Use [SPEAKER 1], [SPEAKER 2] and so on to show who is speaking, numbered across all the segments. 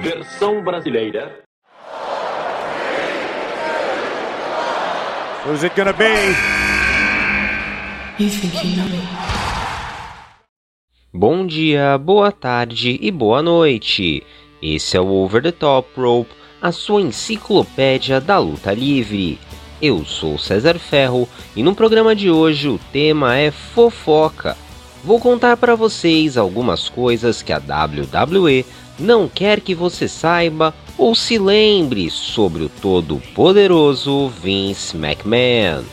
[SPEAKER 1] Versão brasileira.
[SPEAKER 2] Who's it gonna be?
[SPEAKER 3] You think you know me?
[SPEAKER 4] Bom dia, boa tarde e boa noite. Esse é o Over the Top Rope, a sua enciclopédia da luta livre. Eu sou César Ferro e no programa de hoje o tema é fofoca. Vou contar para vocês algumas coisas que a WWE não quer que você saiba ou se lembre sobre o todo poderoso Vince McMahon.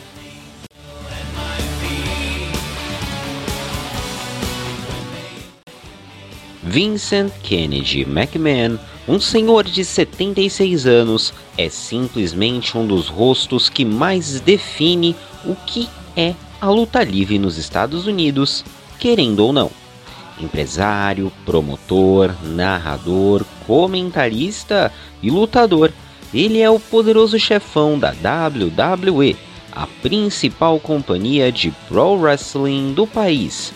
[SPEAKER 4] Vincent Kennedy McMahon, um senhor de 76 anos, é simplesmente um dos rostos que mais define o que é a luta livre nos Estados Unidos, querendo ou não. Empresário, promotor, narrador, comentarista e lutador, ele é o poderoso chefão da WWE, a principal companhia de pro wrestling do país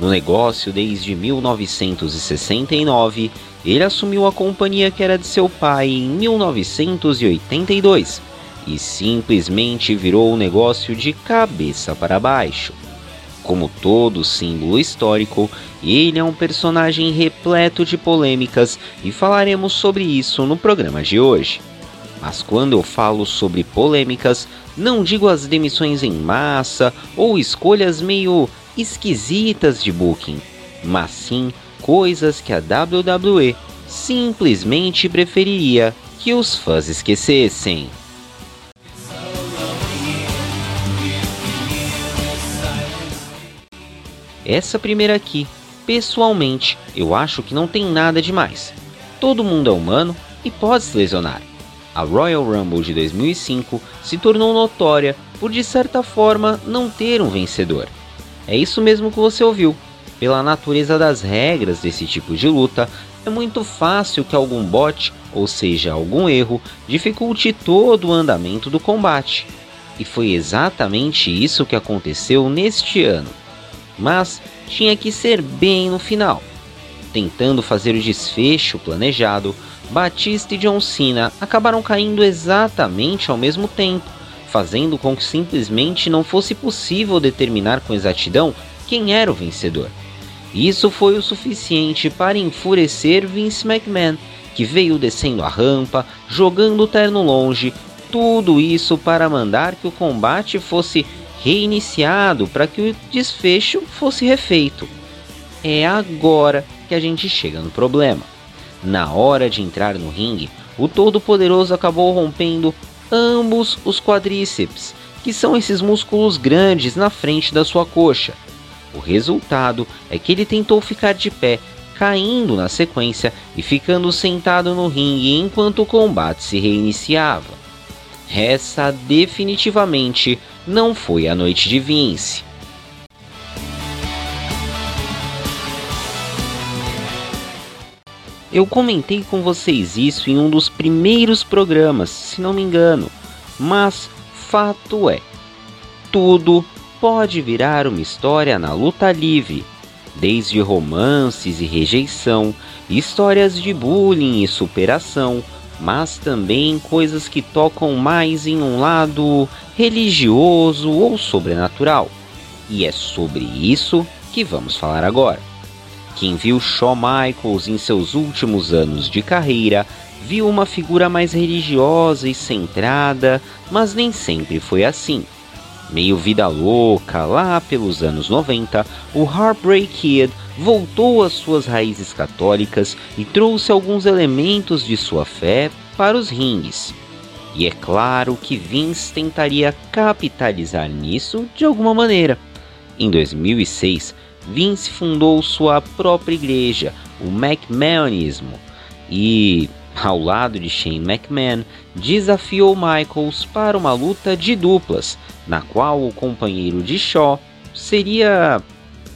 [SPEAKER 4] no negócio desde 1969, ele assumiu a companhia que era de seu pai em 1982 e simplesmente virou o negócio de cabeça para baixo. Como todo símbolo histórico, ele é um personagem repleto de polêmicas e falaremos sobre isso no programa de hoje. Mas quando eu falo sobre polêmicas, não digo as demissões em massa ou escolhas meio esquisitas de booking, mas sim coisas que a WWE simplesmente preferiria que os fãs esquecessem. Essa primeira aqui, pessoalmente, eu acho que não tem nada demais. Todo mundo é humano e pode se lesionar. A Royal Rumble de 2005 se tornou notória por, de certa forma, não ter um vencedor. É isso mesmo que você ouviu. Pela natureza das regras desse tipo de luta, é muito fácil que algum bot, ou seja, algum erro, dificulte todo o andamento do combate. E foi exatamente isso que aconteceu neste ano. Mas tinha que ser bem no final. Tentando fazer o desfecho planejado, Batista e John Cena acabaram caindo exatamente ao mesmo tempo fazendo com que simplesmente não fosse possível determinar com exatidão quem era o vencedor. Isso foi o suficiente para enfurecer Vince McMahon, que veio descendo a rampa, jogando o terno longe, tudo isso para mandar que o combate fosse reiniciado para que o desfecho fosse refeito. É agora que a gente chega no problema. Na hora de entrar no ringue, o Todo-Poderoso acabou rompendo ambos os quadríceps, que são esses músculos grandes na frente da sua coxa. O resultado é que ele tentou ficar de pé, caindo na sequência e ficando sentado no ringue enquanto o combate se reiniciava. Essa definitivamente não foi a noite de Vince. Eu comentei com vocês isso em um dos primeiros programas, se não me engano, mas fato é: tudo pode virar uma história na luta livre, desde romances e rejeição, histórias de bullying e superação, mas também coisas que tocam mais em um lado religioso ou sobrenatural. E é sobre isso que vamos falar agora. Quem viu Shawn Michaels em seus últimos anos de carreira viu uma figura mais religiosa e centrada, mas nem sempre foi assim. Meio vida louca, lá pelos anos 90, o Heartbreak Kid voltou às suas raízes católicas e trouxe alguns elementos de sua fé para os rings. E é claro que Vince tentaria capitalizar nisso de alguma maneira. Em 2006, Vince fundou sua própria igreja, o McMahonismo, e, ao lado de Shane McMahon, desafiou Michaels para uma luta de duplas, na qual o companheiro de Shaw seria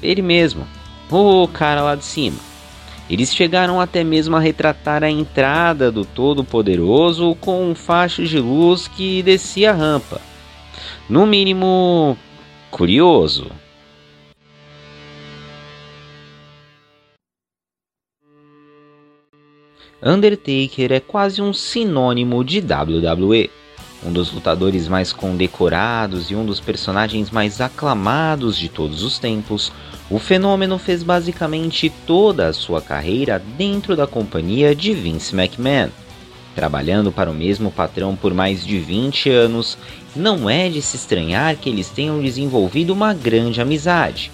[SPEAKER 4] ele mesmo, o cara lá de cima. Eles chegaram até mesmo a retratar a entrada do Todo-Poderoso com um facho de luz que descia a rampa. No mínimo, curioso. Undertaker é quase um sinônimo de WWE. Um dos lutadores mais condecorados e um dos personagens mais aclamados de todos os tempos, o fenômeno fez basicamente toda a sua carreira dentro da companhia de Vince McMahon. Trabalhando para o mesmo patrão por mais de 20 anos, não é de se estranhar que eles tenham desenvolvido uma grande amizade.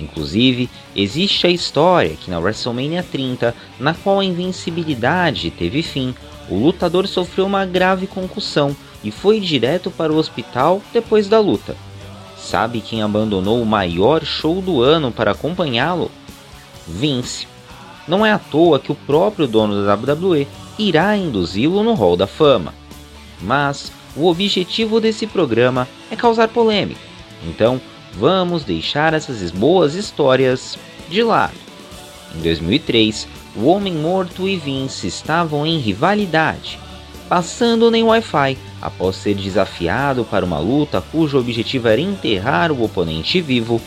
[SPEAKER 4] Inclusive, existe a história que na WrestleMania 30, na qual a invencibilidade teve fim, o lutador sofreu uma grave concussão e foi direto para o hospital depois da luta. Sabe quem abandonou o maior show do ano para acompanhá-lo? Vince. Não é à toa que o próprio dono da WWE irá induzi-lo no Hall da Fama. Mas o objetivo desse programa é causar polêmica. Então, vamos deixar essas boas histórias de lado. Em 2003, o Homem Morto e Vince estavam em rivalidade, passando nem Wi-Fi após ser desafiado para uma luta cujo objetivo era enterrar o oponente vivo.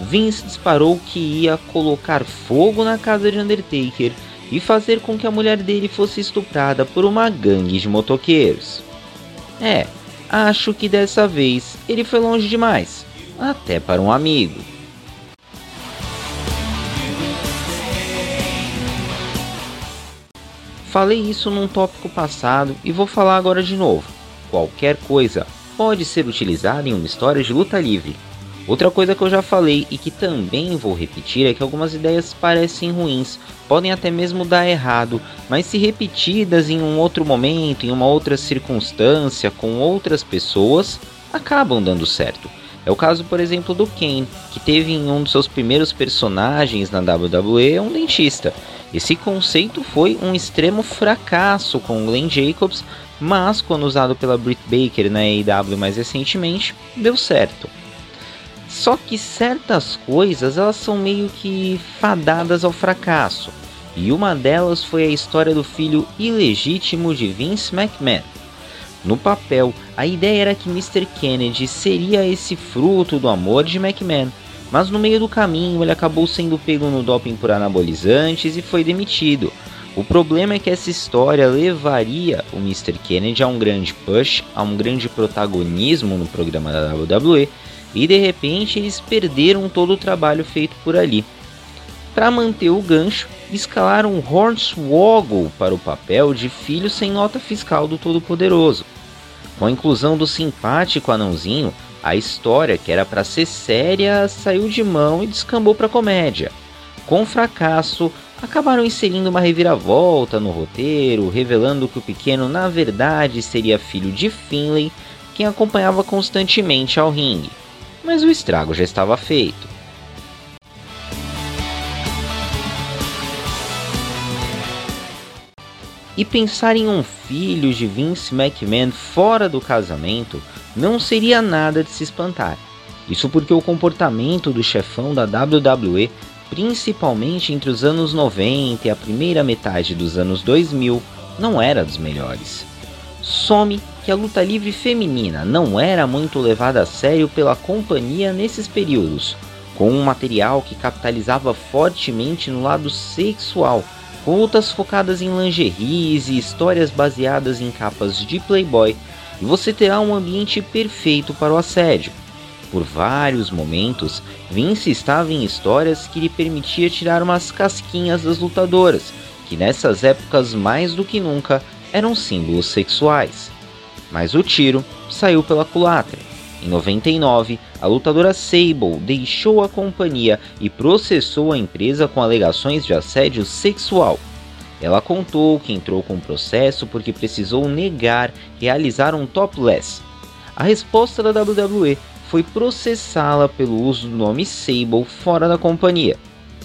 [SPEAKER 4] Vince disparou que ia colocar fogo na casa de Undertaker e fazer com que a mulher dele fosse estuprada por uma gangue de motoqueiros. É, acho que dessa vez ele foi longe demais até para um amigo. Falei isso num tópico passado e vou falar agora de novo. Qualquer coisa pode ser utilizada em uma história de luta livre. Outra coisa que eu já falei e que também vou repetir é que algumas ideias parecem ruins, podem até mesmo dar errado, mas se repetidas em um outro momento, em uma outra circunstância, com outras pessoas, acabam dando certo. É o caso, por exemplo, do Kane, que teve em um dos seus primeiros personagens na WWE um dentista. Esse conceito foi um extremo fracasso com Glenn Jacobs, mas quando usado pela Britt Baker na AEW mais recentemente, deu certo. Só que certas coisas elas são meio que fadadas ao fracasso. E uma delas foi a história do filho ilegítimo de Vince McMahon. No papel, a ideia era que Mr. Kennedy seria esse fruto do amor de McMahon, mas no meio do caminho ele acabou sendo pego no doping por anabolizantes e foi demitido. O problema é que essa história levaria o Mr. Kennedy a um grande push, a um grande protagonismo no programa da WWE, e de repente eles perderam todo o trabalho feito por ali. Para manter o gancho, escalaram Hornswoggle para o papel de filho sem nota fiscal do Todo-Poderoso. Com a inclusão do simpático anãozinho, a história, que era para ser séria, saiu de mão e descambou para comédia. Com fracasso, acabaram inserindo uma reviravolta no roteiro, revelando que o pequeno na verdade seria filho de Finlay, quem acompanhava constantemente ao ringue. Mas o estrago já estava feito. E pensar em um filho de Vince McMahon fora do casamento não seria nada de se espantar. Isso porque o comportamento do chefão da WWE, principalmente entre os anos 90 e a primeira metade dos anos 2000, não era dos melhores. Some que a luta livre feminina não era muito levada a sério pela companhia nesses períodos, com um material que capitalizava fortemente no lado sexual com lutas focadas em lingeries e histórias baseadas em capas de Playboy, e você terá um ambiente perfeito para o assédio. Por vários momentos, Vince estava em histórias que lhe permitia tirar umas casquinhas das lutadoras, que nessas épocas mais do que nunca eram símbolos sexuais. Mas o tiro saiu pela culatra. Em 99, a lutadora Sable deixou a companhia e processou a empresa com alegações de assédio sexual. Ela contou que entrou com o processo porque precisou negar realizar um topless. A resposta da WWE foi processá-la pelo uso do nome Sable fora da companhia.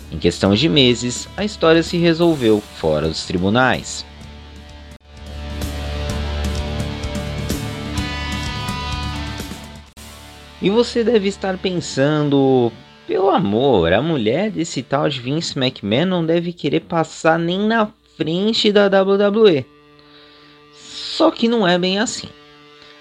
[SPEAKER 4] Em questão de meses, a história se resolveu fora dos tribunais. E você deve estar pensando, pelo amor, a mulher desse tal de Vince McMahon não deve querer passar nem na frente da WWE. Só que não é bem assim.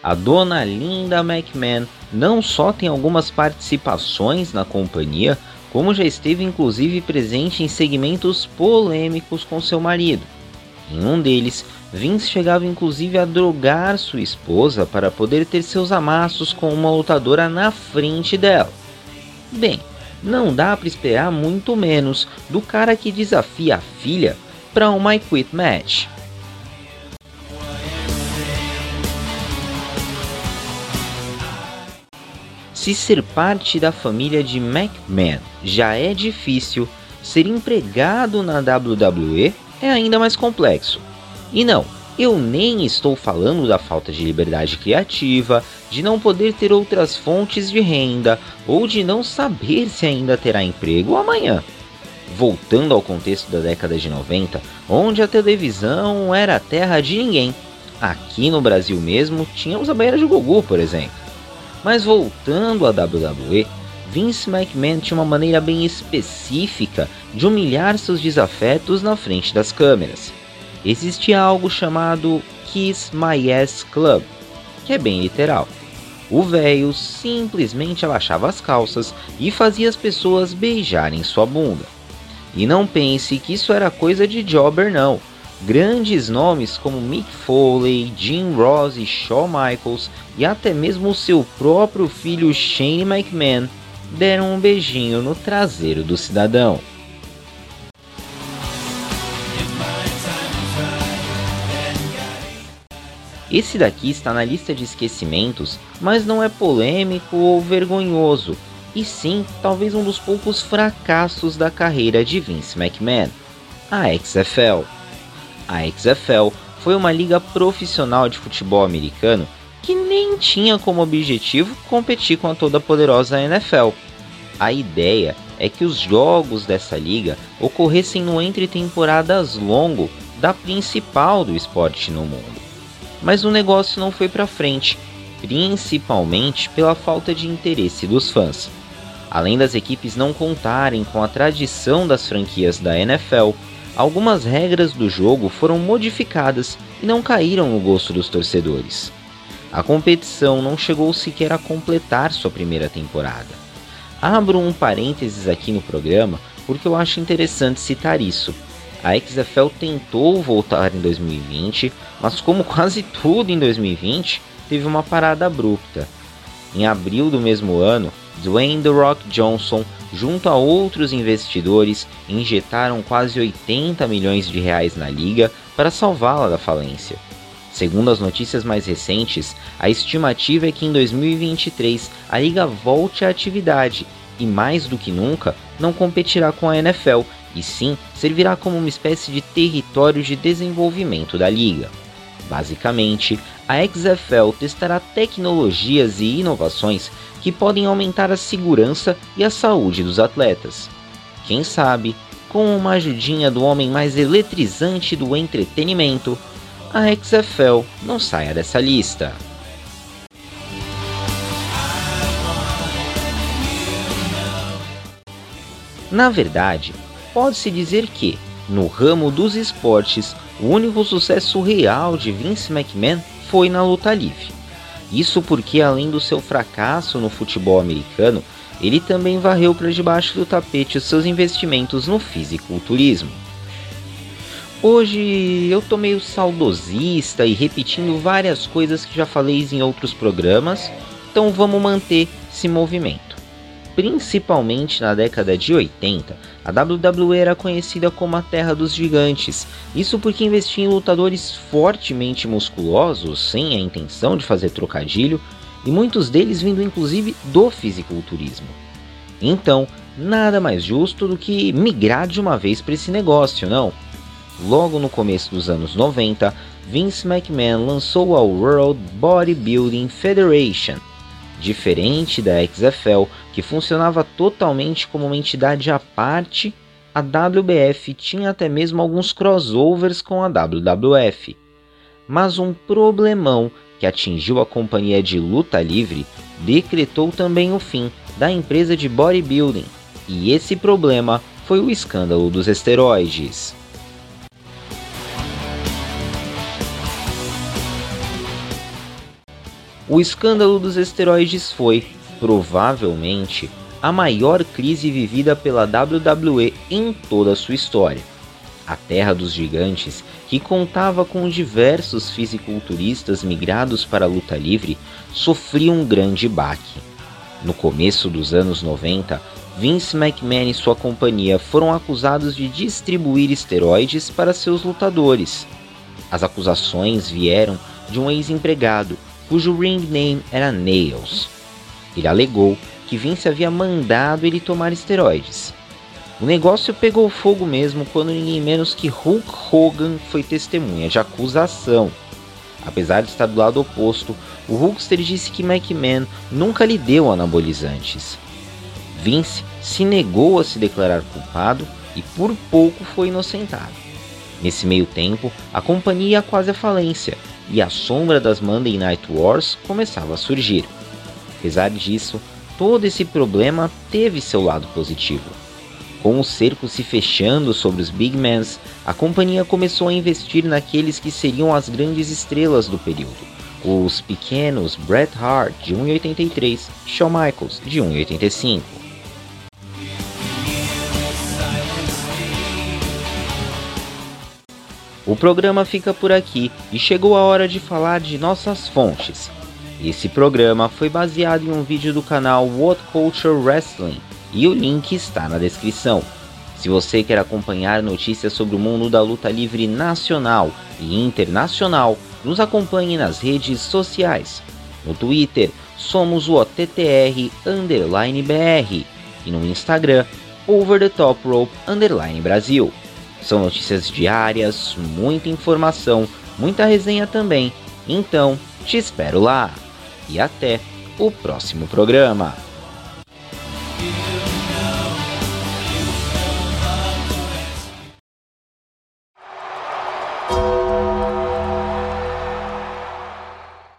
[SPEAKER 4] A dona Linda McMahon não só tem algumas participações na companhia, como já esteve inclusive presente em segmentos polêmicos com seu marido. Em um deles, Vince chegava inclusive a drogar sua esposa para poder ter seus amassos com uma lutadora na frente dela. Bem, não dá para esperar muito menos do cara que desafia a filha para um My Quit Match. Se ser parte da família de McMahon já é difícil, ser empregado na WWE é ainda mais complexo. E não, eu nem estou falando da falta de liberdade criativa, de não poder ter outras fontes de renda ou de não saber se ainda terá emprego amanhã. Voltando ao contexto da década de 90, onde a televisão era a terra de ninguém. Aqui no Brasil mesmo, tínhamos a banheira de Gugu, por exemplo. Mas voltando à WWE, Vince McMahon tinha uma maneira bem específica de humilhar seus desafetos na frente das câmeras. Existia algo chamado Kiss My Ass Club, que é bem literal. O velho simplesmente abaixava as calças e fazia as pessoas beijarem sua bunda. E não pense que isso era coisa de jobber não. Grandes nomes como Mick Foley, Jim Ross e Shawn Michaels e até mesmo seu próprio filho Shane McMahon deram um beijinho no traseiro do cidadão. Esse daqui está na lista de esquecimentos, mas não é polêmico ou vergonhoso, e sim talvez um dos poucos fracassos da carreira de Vince McMahon, a XFL. A XFL foi uma liga profissional de futebol americano que nem tinha como objetivo competir com a toda poderosa NFL. A ideia é que os jogos dessa liga ocorressem no entre temporadas longo da principal do esporte no mundo. Mas o negócio não foi para frente, principalmente pela falta de interesse dos fãs. Além das equipes não contarem com a tradição das franquias da NFL, algumas regras do jogo foram modificadas e não caíram no gosto dos torcedores. A competição não chegou sequer a completar sua primeira temporada. Abro um parênteses aqui no programa porque eu acho interessante citar isso. A XFL tentou voltar em 2020, mas como quase tudo em 2020, teve uma parada abrupta. Em abril do mesmo ano, Dwayne The Rock Johnson, junto a outros investidores, injetaram quase 80 milhões de reais na liga para salvá-la da falência. Segundo as notícias mais recentes, a estimativa é que em 2023 a liga volte à atividade e, mais do que nunca, não competirá com a NFL, e sim servirá como uma espécie de território de desenvolvimento da liga. Basicamente, a XFL testará tecnologias e inovações que podem aumentar a segurança e a saúde dos atletas. Quem sabe, com uma ajudinha do homem mais eletrizante do entretenimento, a XFL não saia dessa lista. Na verdade, pode-se dizer que, no ramo dos esportes, o único sucesso real de Vince McMahon foi na luta livre. Isso porque, além do seu fracasso no futebol americano, ele também varreu para debaixo do tapete os seus investimentos no fisiculturismo. Hoje eu tô meio saudosista e repetindo várias coisas que já falei em outros programas, então vamos manter esse movimento. Principalmente na década de 80, a WWE era conhecida como a Terra dos Gigantes. Isso porque investia em lutadores fortemente musculosos, sem a intenção de fazer trocadilho, e muitos deles vindo inclusive do fisiculturismo. Então, nada mais justo do que migrar de uma vez para esse negócio, não? Logo no começo dos anos 90, Vince McMahon lançou a World Bodybuilding Federation. Diferente da XFL, que funcionava totalmente como uma entidade à parte, a WBF tinha até mesmo alguns crossovers com a WWF. Mas um problemão que atingiu a companhia de luta livre decretou também o fim da empresa de bodybuilding, e esse problema foi o escândalo dos esteroides. O escândalo dos esteroides foi, provavelmente, a maior crise vivida pela WWE em toda a sua história. A Terra dos Gigantes, que contava com diversos fisiculturistas migrados para a luta livre, sofria um grande baque. No começo dos anos 90, Vince McMahon e sua companhia foram acusados de distribuir esteroides para seus lutadores. As acusações vieram de um ex-empregado, cujo ring name era Nails. Ele alegou que Vince havia mandado ele tomar esteroides. O negócio pegou fogo mesmo quando ninguém menos que Hulk Hogan foi testemunha de acusação. Apesar de estar do lado oposto, o Hulkster disse que McMahon nunca lhe deu anabolizantes. Vince se negou a se declarar culpado e por pouco foi inocentado. Nesse meio tempo, a companhia ia quase à falência e a sombra das Monday Night Wars começava a surgir. Apesar disso, todo esse problema teve seu lado positivo com o cerco se fechando sobre os big mans, a companhia começou a investir naqueles que seriam as grandes estrelas do período. Os pequenos Bret Hart de 1,83, Shawn Michaels de 1,85. O programa fica por aqui e chegou a hora de falar de nossas fontes. Esse programa foi baseado em um vídeo do canal What Culture Wrestling, e o link está na descrição. Se você quer acompanhar notícias sobre o mundo da luta livre nacional e internacional, nos acompanhe nas redes sociais. No Twitter, somos o OTTR BR e no Instagram, Over the Top Rope Brasil. São notícias diárias, muita informação, muita resenha também. Então, te espero lá. E até o próximo programa.